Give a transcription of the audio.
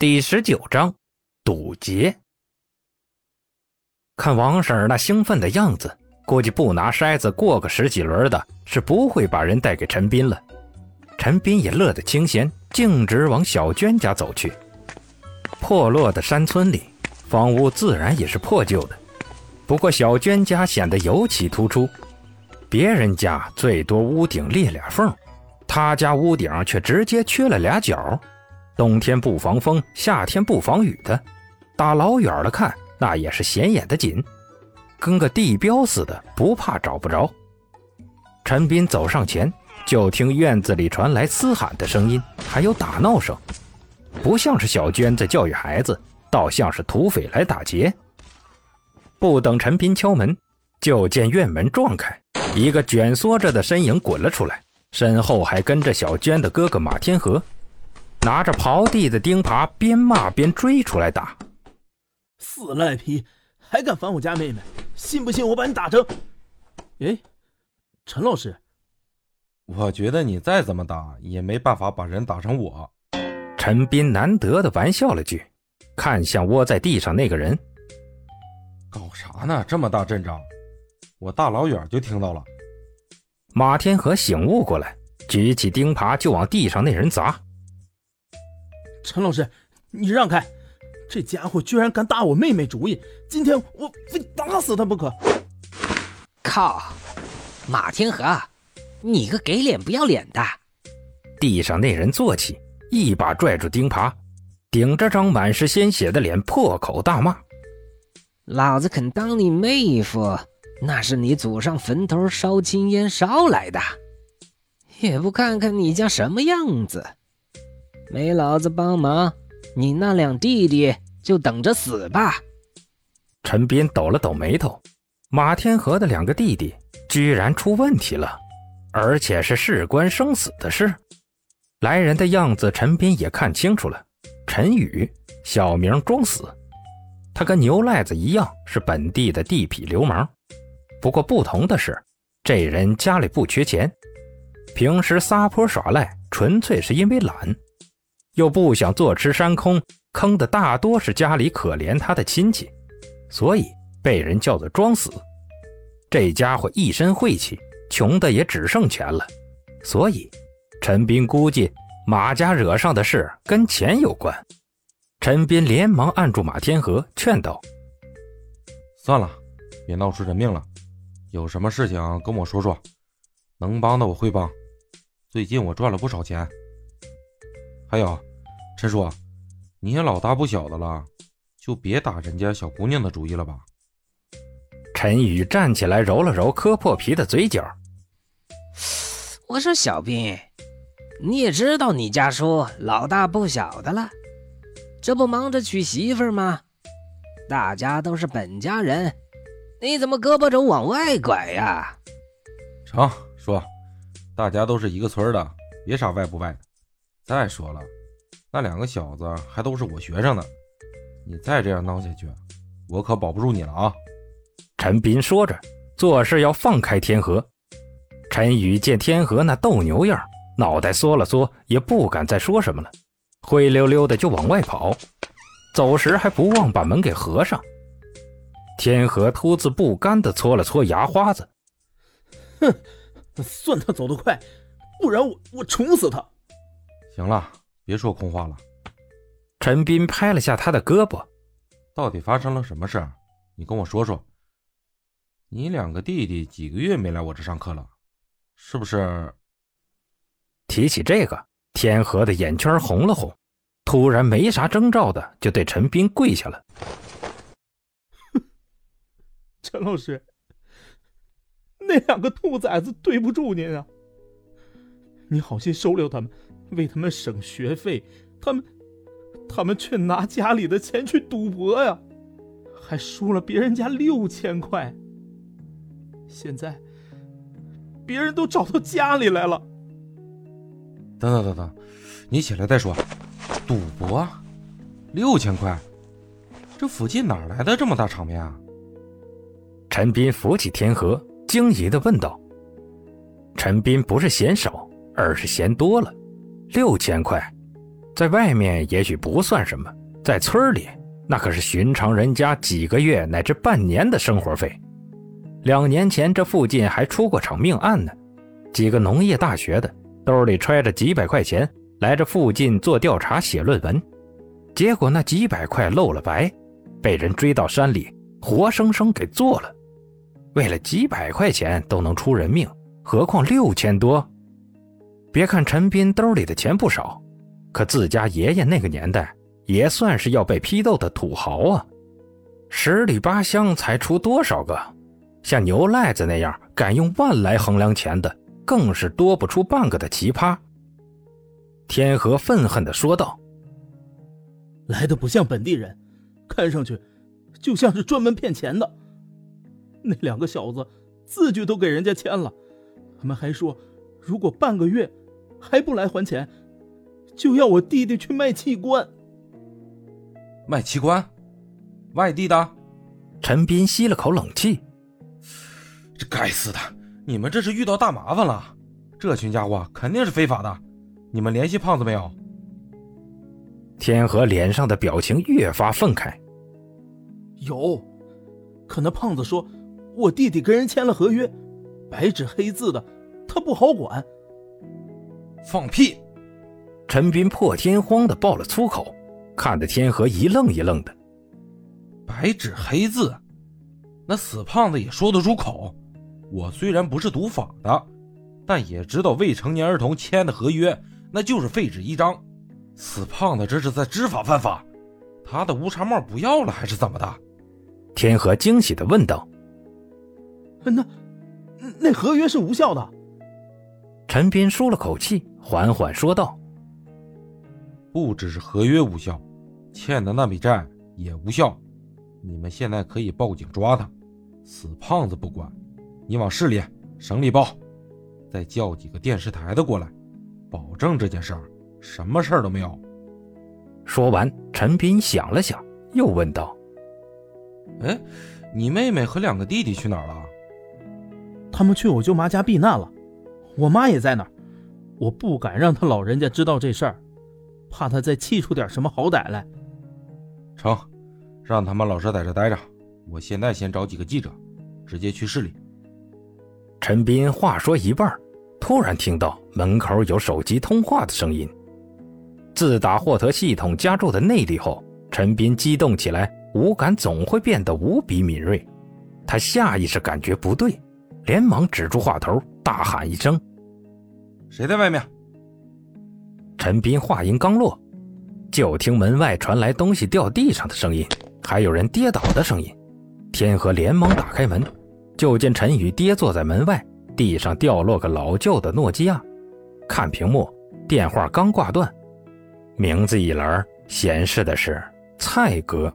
第十九章，赌劫。看王婶那兴奋的样子，估计不拿筛子过个十几轮的，是不会把人带给陈斌了。陈斌也乐得清闲，径直往小娟家走去。破落的山村里，房屋自然也是破旧的，不过小娟家显得尤其突出。别人家最多屋顶裂俩缝，他家屋顶却直接缺了俩角。冬天不防风，夏天不防雨的，打老远的看，那也是显眼的紧，跟个地标似的，不怕找不着。陈斌走上前，就听院子里传来嘶喊的声音，还有打闹声，不像是小娟在教育孩子，倒像是土匪来打劫。不等陈斌敲门，就见院门撞开，一个卷缩着的身影滚了出来，身后还跟着小娟的哥哥马天和。拿着刨地的钉耙，边骂边追出来打。死赖皮，还敢烦我家妹妹？信不信我把你打成？哎，陈老师，我觉得你再怎么打也没办法把人打成我。陈斌难得的玩笑了句，看向窝在地上那个人。搞啥呢？这么大阵仗，我大老远就听到了。马天和醒悟过来，举起钉耙就往地上那人砸。陈老师，你让开！这家伙居然敢打我妹妹主意，今天我非打死他不可！靠，马天河，你个给脸不要脸的！地上那人坐起，一把拽住钉耙，顶着张满是鲜血的脸，破口大骂：“老子肯当你妹夫，那是你祖上坟头烧青烟烧来的，也不看看你家什么样子！”没老子帮忙，你那两弟弟就等着死吧！陈斌抖了抖眉头，马天和的两个弟弟居然出问题了，而且是事关生死的事。来人的样子，陈斌也看清楚了。陈宇，小名装死，他跟牛赖子一样是本地的地痞流氓，不过不同的是，这人家里不缺钱，平时撒泼耍赖，纯粹是因为懒。又不想坐吃山空，坑的大多是家里可怜他的亲戚，所以被人叫做装死。这家伙一身晦气，穷的也只剩钱了，所以陈斌估计马家惹上的事跟钱有关。陈斌连忙按住马天和，劝道：“算了，别闹出人命了。有什么事情跟我说说，能帮的我会帮。最近我赚了不少钱。”还有，陈叔，你也老大不小的了，就别打人家小姑娘的主意了吧。陈宇站起来，揉了揉磕破皮的嘴角。我说小兵，你也知道你家叔老大不小的了，这不忙着娶媳妇吗？大家都是本家人，你怎么胳膊肘往外拐呀？成，说，大家都是一个村的，别啥外不外的。再说了，那两个小子还都是我学生呢，你再这样闹下去，我可保不住你了啊！陈斌说着，做事要放开天河。陈宇见天河那斗牛样，脑袋缩了缩，也不敢再说什么了，灰溜溜的就往外跑，走时还不忘把门给合上。天河秃子不甘的搓了搓牙花子，哼，算他走得快，不然我我宠死他！行了，别说空话了。陈斌拍了下他的胳膊，到底发生了什么事？你跟我说说。你两个弟弟几个月没来我这上课了，是不是？提起这个，天河的眼圈红了红，突然没啥征兆的就对陈斌跪下了。陈老师，那两个兔崽子对不住您啊！你好心收留他们。为他们省学费，他们，他们却拿家里的钱去赌博呀，还输了别人家六千块。现在，别人都找到家里来了。等等等等，你起来再说。赌博，六千块，这附近哪来的这么大场面啊？陈斌扶起天河，惊疑的问道。陈斌不是嫌少，而是嫌多了。六千块，在外面也许不算什么，在村里那可是寻常人家几个月乃至半年的生活费。两年前这附近还出过场命案呢，几个农业大学的兜里揣着几百块钱来这附近做调查写论文，结果那几百块露了白，被人追到山里，活生生给做了。为了几百块钱都能出人命，何况六千多？别看陈斌兜里的钱不少。可自家爷爷那个年代也算是要被批斗的土豪啊，十里八乡才出多少个？像牛赖子那样敢用万来衡量钱的，更是多不出半个的奇葩。天河愤恨地说道：“来的不像本地人，看上去就像是专门骗钱的。那两个小子字据都给人家签了，他们还说，如果半个月还不来还钱。”就要我弟弟去卖器官，卖器官，外地的。陈斌吸了口冷气，这该死的，你们这是遇到大麻烦了。这群家伙肯定是非法的，你们联系胖子没有？天河脸上的表情越发愤慨。有，可那胖子说，我弟弟跟人签了合约，白纸黑字的，他不好管。放屁！陈斌破天荒的爆了粗口，看得天河一愣一愣的。白纸黑字，那死胖子也说得出口。我虽然不是读法的，但也知道未成年儿童签的合约那就是废纸一张。死胖子这是在知法犯法，他的乌纱帽不要了还是怎么的？天河惊喜的问道：“那，那合约是无效的？”陈斌舒了口气，缓缓说道。不只是合约无效，欠的那笔债也无效。你们现在可以报警抓他，死胖子不管，你往市里、省里报，再叫几个电视台的过来，保证这件事儿什么事儿都没有。说完，陈斌想了想，又问道：“哎，你妹妹和两个弟弟去哪儿了？他们去我舅妈家避难了，我妈也在那儿。我不敢让他老人家知道这事儿。”怕他再气出点什么好歹来，成，让他们老实在这待着。我现在先找几个记者，直接去市里。陈斌话说一半，突然听到门口有手机通话的声音。自打获得系统加注的内力后，陈斌激动起来，五感总会变得无比敏锐。他下意识感觉不对，连忙止住话头，大喊一声：“谁在外面？”陈斌话音刚落，就听门外传来东西掉地上的声音，还有人跌倒的声音。天河连忙打开门，就见陈宇跌坐在门外，地上掉落个老旧的诺基亚。看屏幕，电话刚挂断，名字一栏显示的是蔡哥。